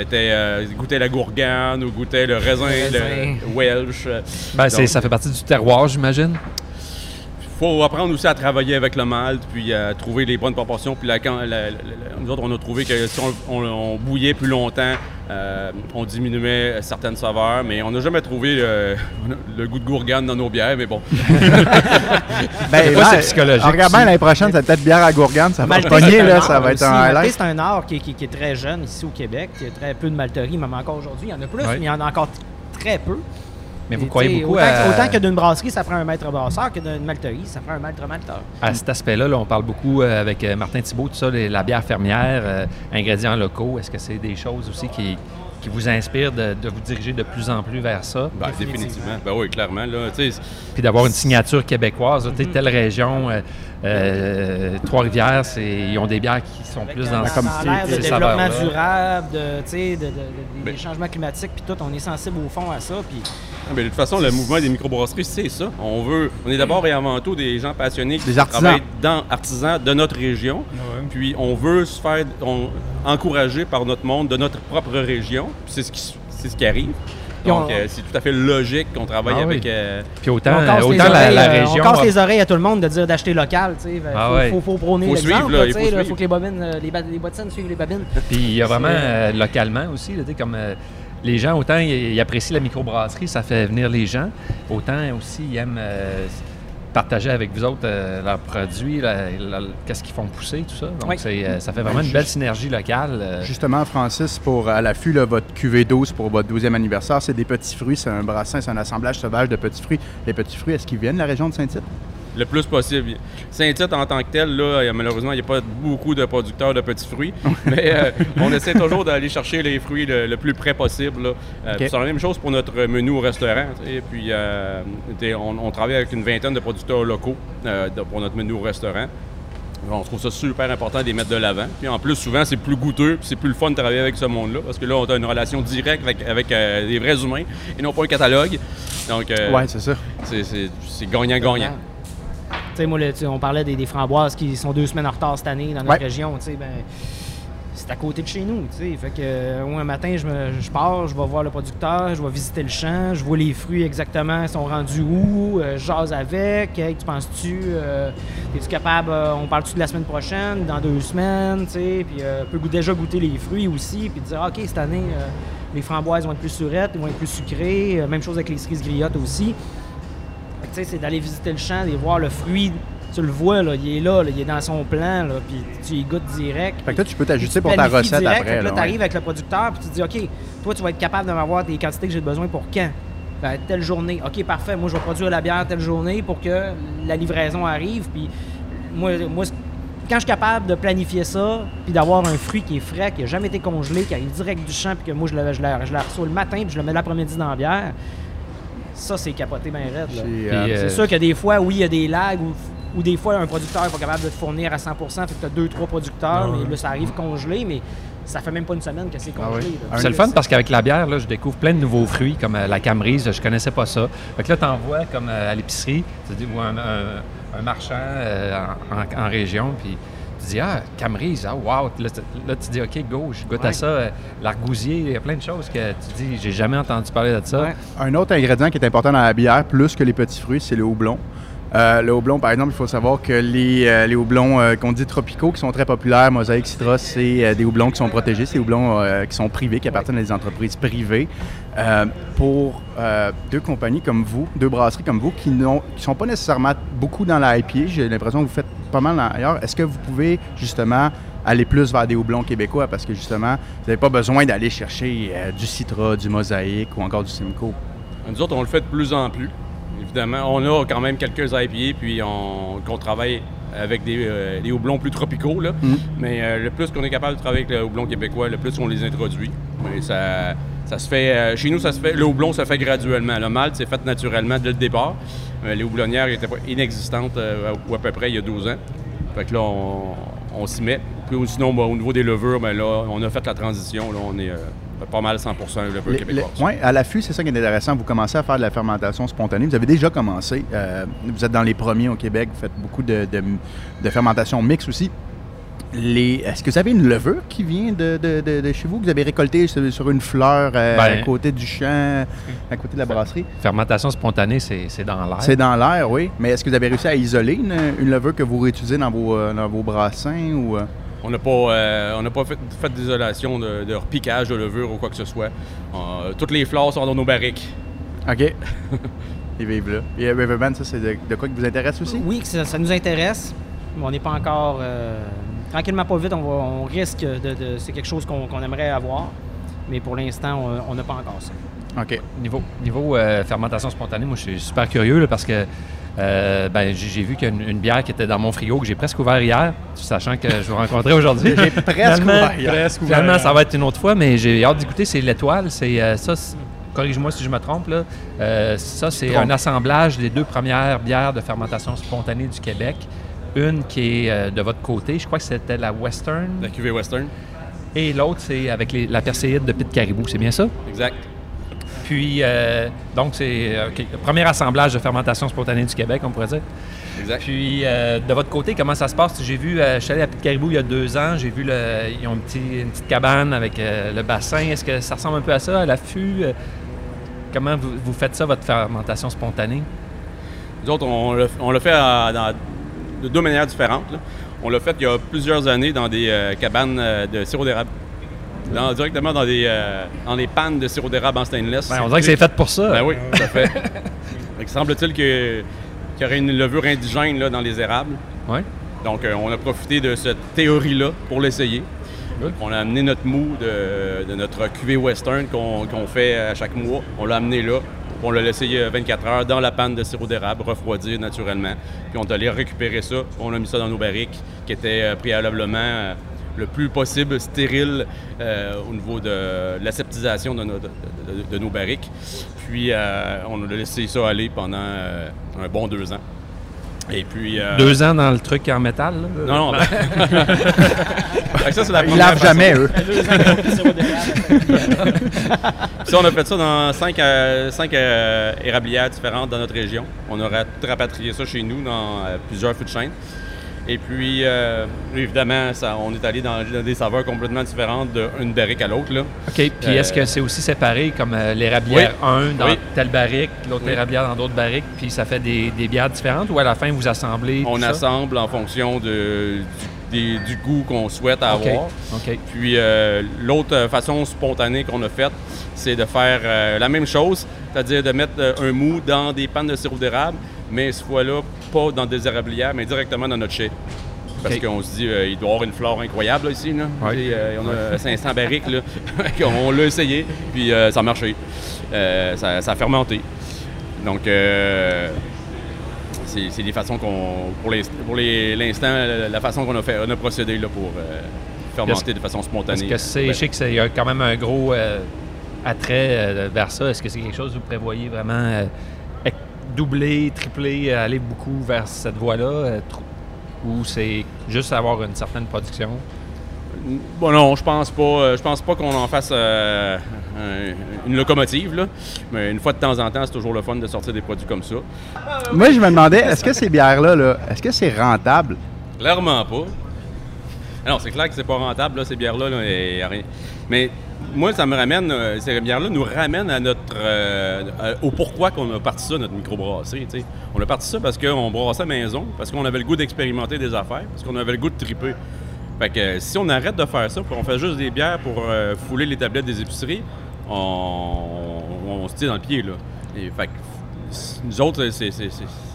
étaient, euh, goûtaient la gourgane ou goûtaient le raisin, Le raisin. le Welsh. Ben, c'est- Donc, ça fait partie du terroir, j'imagine. Faut apprendre aussi à travailler avec le malt, puis à trouver les bonnes proportions. Puis la- la- la- nous autres, on a trouvé que si on, on- on bouillait plus longtemps, euh, on diminuait certaines saveurs, mais on n'a jamais trouvé euh, le goût de gourgane dans nos bières, mais bon. Ben, là, c'est psychologique en regardant aussi. l'année prochaine, c'est peut-être bière à gourgane, ça va pogner, là, ça va être aussi. un highlight. c'est un art qui, qui- qui est très jeune ici au Québec. Il y a très peu de malteries, même encore aujourd'hui. Il y en a plus, Ouais. mais il y en a encore très peu. Mais vous croyez beaucoup autant, à, autant que d'une brasserie, ça prend un maître brasseur, que d'une malterie, ça prend un maître malteur. à cet aspect-là. là, on parle beaucoup euh, avec euh, Martin Thibault, tout ça, les- la bière fermière, euh, ingrédients locaux. Est-ce que c'est des choses aussi qui, qui vous inspirent de, de vous diriger de plus en plus vers ça? Ben, définitivement. Ben oui, clairement. Là, Puis d'avoir une signature québécoise. Sais, Telle région, euh, euh, Trois-Rivières, c'est- ils ont des bières qui sont plus dans l'air de développement durable, de, de, de- de- des Ben- changements climatiques, puis tout. On est sensible au fond à ça. Puis Ah, ben, de toute façon, le mouvement des microbrasseries, c'est ça. On veut, on est d'abord et avant tout des gens passionnés qui Des artisans. travaillent dans artisans de notre région. Ouais. Puis on veut se faire on- encourager par notre monde de notre propre région. Puis c'est ce qui, c'est ce qui arrive. Donc on- euh, c'est tout à fait logique qu'on travaille Ah oui. avec. euh, Puis autant, on casse, les, autant la, oreilles, la région. on casse les oreilles à tout le monde de dire d'acheter local. Il Ah faut, ouais. faut, faut prôner Faut l'exemple. suivre, là, là, il tu faut là, que les bobines, euh, les, ba- les bottines suivent les bobines. Puis il y a vraiment euh, localement aussi, là, tu sais, comme euh, les gens, autant ils, ils apprécient la microbrasserie, ça fait venir les gens, autant aussi ils aiment euh, partager avec vous autres euh, leurs produits, la- la- qu'est-ce qu'ils font pousser, tout ça. Donc Oui. c'est, euh, ça fait vraiment une belle synergie locale. euh. Justement, Francis, pour à l'affût, là, votre QV12 pour votre 12e anniversaire, c'est des petits fruits, c'est un brassin, c'est un assemblage sauvage de petits fruits. Les petits fruits, est-ce qu'ils viennent de la région de Saint-Tite? Le plus possible. Saint-Tite, en tant que tel, là, il y a- malheureusement, il n'y a pas beaucoup de producteurs de petits fruits, mais euh, on essaie toujours d'aller chercher les fruits le, le plus près possible. là. Euh, C'est la même chose pour notre menu au restaurant. sais. Puis, euh, on, on travaille avec une vingtaine de producteurs locaux euh, pour notre menu au restaurant. On trouve ça super important de les mettre de l'avant. Puis en plus, souvent, c'est plus goûteux, puis c'est plus le fun de travailler avec ce monde-là, parce que là, on a une relation directe avec, avec euh, des vrais humains et non pas un catalogue. Donc, euh, ouais, c'est ça. c'est gagnant-gagnant. Sais, moi, le- on parlait des, des framboises qui sont deux semaines en retard cette année dans notre Ouais. région. tu sais, Ben, c'est à côté de chez nous. tu sais. Fait que, euh, moi, un matin, je, me, je pars, je vais voir le producteur, je vais visiter le champ, je vois les fruits exactement, ils sont rendus où, euh, je jase avec. Hey, tu penses-tu, euh, es-tu capable, euh, on parle-tu de la semaine prochaine, dans deux semaines, puis euh, peut déjà goûter les fruits aussi, puis dire, OK, cette année, les framboises vont être plus surettes, vont être plus sucrées. Même chose avec les cerises griottes aussi. C'est d'aller visiter le champ, et voir le fruit. Tu le vois, là, il est là, là, il est dans son plan, là, puis tu y goûtes direct. Fait que là, tu peux t'ajuster pour ta recette direct, après. là, tu arrives avec le producteur, puis tu te dis, OK, toi, tu vas être capable de m'avoir des quantités que j'ai besoin pour quand? Ben, telle journée. OK, parfait. Moi, je vais produire la bière telle journée pour que la livraison arrive. Puis moi, moi quand je suis capable de planifier ça, puis d'avoir un fruit qui est frais, qui n'a jamais été congelé, qui arrive direct du champ, puis que moi, je le, je le- je le reçois le matin, puis je le mets l'après-midi dans la bière, ça, c'est capoté bien raide. là. C'est, Puis, euh, euh, C'est sûr que des fois, oui, il y a des lags ou, ou des fois, un producteur n'est pas capable de te fournir à 100% fait que tu as deux, trois producteurs, Ah ouais. mais là, ça arrive congelé, mais ça fait même pas une semaine que c'est Ah congelé. oui. C'est le fun parce qu'avec la bière, là, je découvre plein de nouveaux fruits, comme euh, la camerise, je connaissais pas ça. Fait que là, t'en vois comme euh, à l'épicerie, tu dis, ou un, un- un marchand euh, en, en- en région, puis tu dis, ah, camerise, ah, wow. Là, tu- là, tu dis, OK, go, je goûte à ça. L'argousier, il y a plein de choses que tu dis, j'ai jamais entendu parler de ça. Ouais. Un autre ingrédient qui est important dans la bière, plus que les petits fruits, c'est le houblon. Euh, le houblon, par exemple, il faut savoir que les, euh, houblons euh, qu'on dit tropicaux, qui sont très populaires, Mosaïque, Citra, c'est des houblons qui sont protégés, c'est des houblons qui sont privés, qui appartiennent à des entreprises privées. Pour deux compagnies comme vous, deux brasseries comme vous, qui ne sont pas nécessairement beaucoup dans la IPA, j'ai l'impression que vous faites pas mal ailleurs, est-ce que vous pouvez justement aller plus vers des houblons québécois? Parce que justement, vous n'avez pas besoin d'aller chercher du Citra, du Mosaïque ou encore du Simcoe. Nous autres, on le fait de plus en plus. Évidemment. On a quand même quelques IPA, puis on, qu'on travaille avec des, euh, des houblons plus tropicaux. Là. Mm. Mais euh, le plus qu'on est capable de travailler avec le houblon québécois, le plus on les introduit. Mais ça, ça se fait, euh, chez nous, ça se fait, le houblon se fait graduellement. Le malt, c'est fait naturellement dès le départ. Les houblonnières étaient inexistantes, ou à peu près il y a 12 ans. Fait que là, on, on s'y met. Puis sinon, ben, au niveau des levures, ben là, on a fait la transition. Là, on est euh, pas mal 100 levure québécoise. ouais, à l'affût, c'est ça qui est intéressant. Vous commencez à faire de la fermentation spontanée. Vous avez déjà commencé. euh, vous êtes dans les premiers au Québec. Vous faites beaucoup de, de- de fermentation mixte aussi. Les- Est-ce que vous avez une levure qui vient de, de- de- de chez vous, que vous avez récoltée sur, une fleur euh, Ben. à côté du champ, à côté de la brasserie? Fermentation spontanée, c'est c'est dans l'air. C'est dans l'air, oui. Mais est-ce que vous avez réussi à isoler une, une levure que vous réutilisez dans vos, dans vos brassins? Ou, euh? On n'a pas, euh, on n'a pas fait, fait d'isolation, de, de repiquage de levure ou quoi que ce soit. Euh, toutes les fleurs sont dans nos barriques. OK. Ils vivent là. Et Riverbend, ça, c'est de, de quoi qui vous intéresse aussi? Oui, que ça, ça nous intéresse, mais on n'est pas encore. euh, tranquillement, pas vite, on, va- on risque de. de- c'est quelque chose qu'on aimerait avoir, mais pour l'instant, on- on n'a pas encore ça. OK. Niveau, niveau euh, fermentation spontanée, moi, je suis super curieux là, parce que euh, ben, j'ai vu qu'il y a une, une bière qui était dans mon frigo que j'ai presque ouvert hier, sachant que je vous rencontrais aujourd'hui. J'ai presque Finalement- ouvert hier. Presque ouvert. Finalement, ça va être une autre fois, mais j'ai hâte d'écouter. C'est l'étoile. C'est euh, ça. Corrige-moi si je me trompe. Là. Euh, ça, c'est un assemblage des deux premières bières de fermentation spontanée du Québec. Une qui est euh, de votre côté, je crois que c'était la Western, La cuvée western. et l'autre c'est avec les- la perséide de Pit Caribou. C'est bien ça? Exact. Puis, euh, donc, c'est euh, le premier assemblage de fermentation spontanée du Québec, on pourrait dire. Exact. Puis, euh, de votre côté, comment ça se passe? J'ai vu, euh, je suis allé à Petite Caribou il y a deux ans, j'ai vu, le, ils ont petit- une petite cabane avec le bassin. Est-ce que ça ressemble un peu à ça, à l'affût? Comment vous, vous faites ça, votre fermentation spontanée? Nous autres, on l'a fait à- dans- de deux manières différentes. là. On l'a fait il y a plusieurs années dans des cabanes de sirop d'érable. Dans- directement dans des, euh, dans des pannes de sirop d'érable en stainless. Ben, on dirait que c'est fait pour ça. Ben oui, tout à fait. Que semble-t-il que- qu'il y aurait une levure indigène là, dans les érables. Donc, euh, on a profité de cette théorie-là pour l'essayer. Good. On a amené notre mou de, de notre cuvée western qu'on qu'on fait à chaque mois. On l'a amené là. On l'a laissé euh, 24 heures dans la panne de sirop d'érable, refroidir naturellement. Puis on est allé récupérer ça. On a mis ça dans nos barriques qui étaient euh, préalablement euh, le plus possible stériles euh, au niveau de l'aseptisation de, nos- de- de- de nos barriques. Puis euh, on a laissé ça aller pendant euh, un bon deux ans. Et puis... euh, Deux ans dans le truc en métal. là? non, non. ben- ça, c'est la Ils lavent jamais, eux. Ça, on a fait ça dans cinq, euh, cinq euh, érablières différentes dans notre région. On aurait tout rapatrié ça chez nous dans euh, plusieurs feux de. Et puis, euh, évidemment, ça, on est allé dans, dans des saveurs complètement différentes d'une barrique à l'autre. OK. Puis Euh, est-ce que c'est aussi séparé comme euh, l'érablière 1 dans Oui. telle barrique, l'autre Oui. érablière dans d'autres barriques, puis ça fait des, des bières différentes ou à la fin vous assemblez? On tout ça? assemble en fonction de, du, des- du goût qu'on souhaite avoir. OK. Puis euh, l'autre façon spontanée qu'on a faite, c'est de faire la même chose, c'est-à-dire de mettre un mou dans des pannes de sirop d'érable, mais cette fois-là, pas dans des érablières, mais directement dans notre chai. Parce qu'on se dit, euh, il doit y avoir une flore incroyable là, ici. Là. Ouais. Et, euh, on a 500 barriques. Là. on l'a essayé, puis euh, ça a marché. Ça, ça a fermenté. Donc, c'est des façons qu'on. Pour l'inst- pour les- l'instant, la, la façon qu'on a, fait, on a procédé là, pour fermenter de façon spontanée. Est-ce que c'est, je sais que c'est il y a quand même un gros attrait vers ça. Est-ce que c'est quelque chose que vous prévoyez vraiment doubler, tripler, aller beaucoup vers cette voie-là, euh, ou c'est juste avoir une certaine production? Bon, non, je pense pas. euh, Je pense pas qu'on en fasse euh, un- une locomotive, là. Mais une fois de temps en temps, c'est toujours le fun de sortir des produits comme ça. Moi, je me demandais, est-ce que ces bières-là, là, est-ce que c'est rentable? Clairement pas. Non, c'est clair que c'est pas rentable, là, ces bières-là. Là, et y a rien. Mais moi, ça me ramène, euh, ces bières-là nous ramènent à notre, euh, au pourquoi qu'on a parti ça, notre microbrasserie. tu sais. On a parti ça parce qu'on brassait à maison, parce qu'on avait le goût d'expérimenter des affaires, parce qu'on avait le goût de triper. Fait que euh, si on arrête de faire ça, puis on fait juste des bières pour fouler les tablettes des épiceries, on, se tire dans le pied, là. Fait que, nous autres, c'est-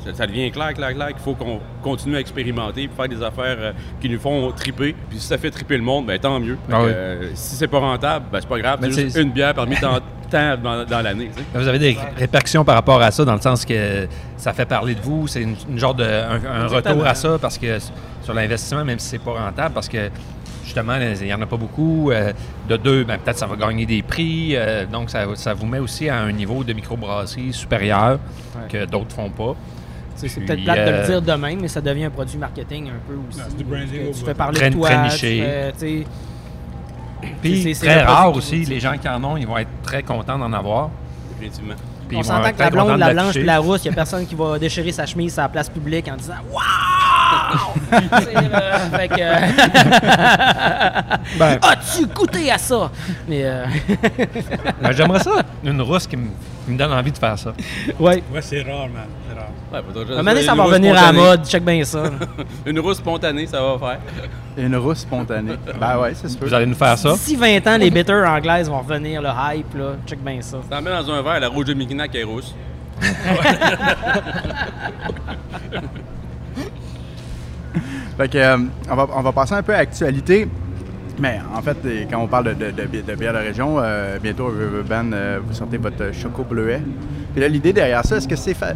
ça- ça devient clair, clair, clair qu'il faut qu'on continue à expérimenter, puis faire des affaires euh, qui nous font triper. Puis si ça fait triper le monde, ben tant mieux. Ah oui. euh, si c'est pas rentable, ben c'est pas grave. Mais C'est juste une bière parmi tant, dans, dans l'année. tu sais. Vous avez des répercussions par rapport à ça, dans le sens que ça fait parler de vous, c'est une, une genre de un, un retour à ça, parce que sur l'investissement, même si c'est pas rentable, parce que justement, il n'y en a pas beaucoup. euh, de deux, ben, peut-être ça va gagner des prix, euh, donc ça, ça vous met aussi à un niveau de microbrasserie supérieur que d'autres font pas. C'est peut-être plate de euh, le dire de même, mais ça devient un produit marketing un peu aussi. Non, du branding Tu fais parler Très- de toi. très tu Puis très rare aussi, les gens qui en ont, ils vont être très contents d'en avoir. Définitivement. On s'entend que la blonde, de la blanche la rousse, il n'y a personne qui va déchirer sa chemise à la place publique en disant Waouh! Euh, fait que, Ben, As-tu goûté à ça? Mais, euh, ben, J'aimerais ça, une rousse qui me, qui me donne envie de faire ça. ouais. Ouais, c'est rare, man. C'est rare. Ouais, faudrait- À un moment donné, ça une va rousse revenir à la spontanée. mode, check bien ça. Une rousse spontanée, ça va faire. Une rousse spontanée. ben ouais, c'est sûr. Vous allez nous faire ça. D'ici 20 ans, les bitters anglaises vont revenir, le hype, là. check bien ça. T'en mets dans un verre, la rouge de Mignac est rousse. Fait que, euh, on, va, on va passer un peu à l'actualité. Mais en fait, euh, quand on parle de, de, de, de bière de région, euh, bientôt au Riverbend, euh, vous sortez votre Choco Bleuet. Puis là, l'idée derrière ça, est-ce que c'est fa-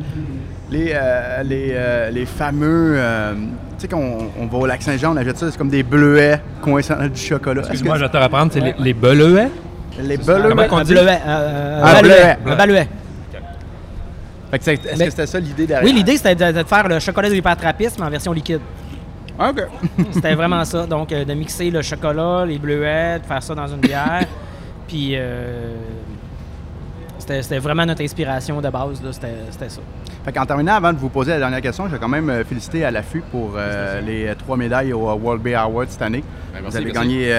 les, euh, les, euh, les fameux. euh, tu sais, qu'on on va au lac Saint-Jean, on achète ça, c'est comme des bleuets coincés dans du chocolat. Excuse-moi, que je vais te reprendre, c'est les, les beleuets. les bleuets. Comment qu'on un dit? bleuet, Ah, un bleuet. un baluet. Fait que c'est- est-ce Mais- que c'était ça l'idée derrière? Oui, l'idée, c'était de, de faire le chocolat de l'hypertrapisme en version liquide. OK. C'était vraiment ça. Donc, euh, de mixer le chocolat, les bleuets, de faire ça dans une bière. Puis, euh, c'était vraiment notre inspiration de base. C'était ça. Fait qu'en terminant, avant de vous poser la dernière question, je vais quand même euh, féliciter à l'affût pour euh, les trois médailles au World Beer Award cette année. Ben, vous avez merci. gagné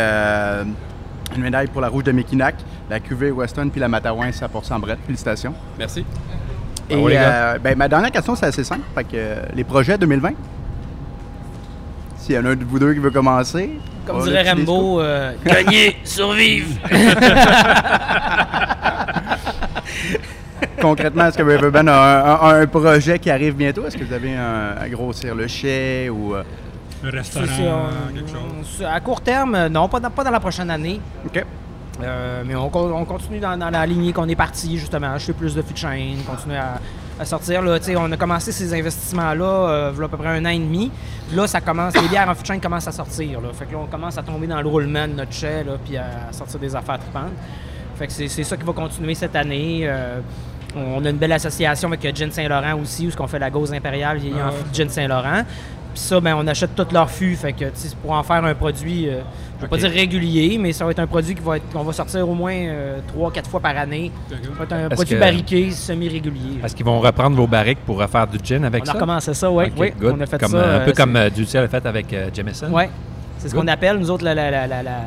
une médaille pour la Rouge de Mekinac, la cuvée Western puis la Matawin 100% Brett. Félicitations. Merci. Et euh, ben, ma dernière question, c'est assez simple. Fait que les projets 2020, s'il y en a un de vous deux qui veut commencer. Comme dirait Rambo, euh, gagner, survivre. Concrètement, est-ce que Riverbend a un, a un projet qui arrive bientôt? Est-ce que vous avez un, à grossir le chai ou... euh, Un C'est- restaurant, c'est, euh, quelque chose? à court terme, euh, non, pas dans, pas dans la prochaine année. OK. Euh, mais on, con- on continue dans, dans la lignée qu'on est parti, justement, acheter plus de fûts de chaîne, continuer à, à sortir. Là, on a commencé ces investissements-là euh, v'là à peu près un an et demi. Là, ça commence, les bières en chaîne commencent à sortir. Là. Fait que là, on commence à tomber dans le roulement de notre chai, puis à sortir des affaires tripantes. Fait que c'est ça qui va continuer cette année. Euh, on a une belle association avec euh, Gin Saint-Laurent aussi, où on fait la gauze impériale vieillie en Ah. fût de Gin Saint-Laurent. Puis ça, ben, on achète tous leurs fûts. Fait que, tu sais, c'est pour en faire un produit, euh, je vais pas dire régulier, mais ça va être un produit qui va être, qu'on va sortir au moins 3-4 fois par année. Ça va être un produit que- barriqué, semi-régulier. Est-ce qu'ils vont reprendre vos barriques pour refaire du gin avec On ça? a recommencé ça, oui. Ok, oui, good. on a fait Comme, ça. euh, un peu euh, comme euh, Dulce l'a fait avec euh, Jameson. c'est- Ouais. C'est ce qu'on appelle, nous autres, la, la, la, la, la-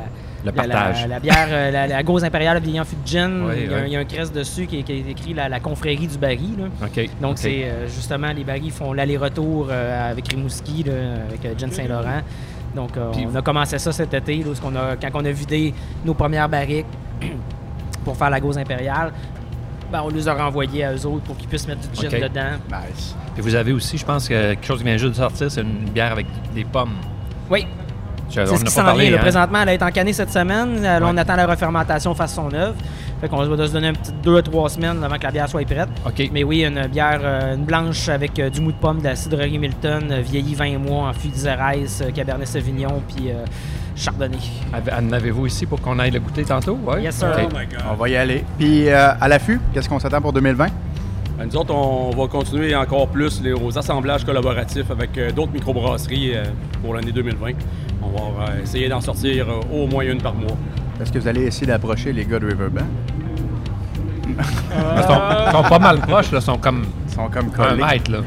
Le la- partage. La, la bière, euh, la, la gauze impériale vieillie en fût de gin. Oui, il, y a, oui. il y a un crest dessus qui est, qui est écrit la, confrérie du baril. là. Donc, c'est euh, justement, les barils font l'aller-retour euh, avec Rimouski, là, avec Gin Saint-Laurent. Donc, on a commencé ça cet été, là, a, quand on a vidé nos premières barriques pour faire la gauze impériale. Ben, on les a renvoyés à eux autres pour qu'ils puissent mettre du gin dedans. Nice. Puis vous avez aussi, je pense, que quelque chose qui vient juste de sortir, c'est une bière avec des pommes. Oui, c'est ce a qui pas s'en vient. hein? Présentement, elle est encannée cette semaine. Euh, On attend la refermentation face son œuvre. Fait qu'on va se donner un petit deux à trois semaines avant que la bière soit prête. OK. Mais oui, une bière, euh, une blanche avec euh, du mou de pomme, de la cidrerie Milton, euh, vieillie 20 mois en fût euh, Cabernet Sauvignon, puis euh, Chardonnay. En avez-vous ici pour qu'on aille le goûter tantôt? Ouais? Yes, sir. Oh my God. On va y aller. Puis euh, à l'affût, qu'est-ce qu'on s'attend pour 2020? Ben, nous autres, on va continuer encore plus les, aux assemblages collaboratifs avec euh, d'autres microbrasseries euh, pour l'année 2020. On va euh, essayer d'en sortir euh, au moins une par mois. Est-ce que vous allez essayer d'approcher les gars de Riverbend? Ils sont, ils sont pas mal proches, là. Ils sont comme Ils sont comme un collés. mètre, là.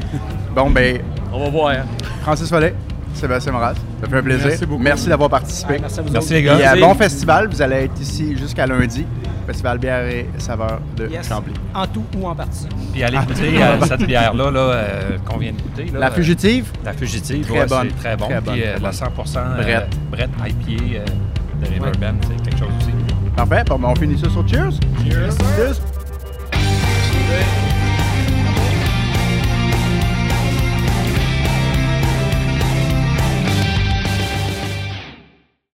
Bon, ben, On va voir. Francis Follet, Sébastien Moraz, ça fait un plaisir. Merci beaucoup. d'avoir participé. Merci à vous Merci les gars. Et, euh, Merci. bon festival, vous allez être ici jusqu'à lundi. Festival bière et saveur de Yes. Chambly. En tout ou en partie. Puis allez goûter cette bière-là là, euh, qu'on vient de goûter. là, La euh, fugitive, La fugitive, Très ouais, bonne. c'est très bon. Très Puis bonne, euh, très la bonne. 100% euh, Brett. Brett IPA euh, de Riverbend, c'est quelque chose aussi. parfait. Bon, ben, on finit ça sur Cheers. Cheers. Cheers.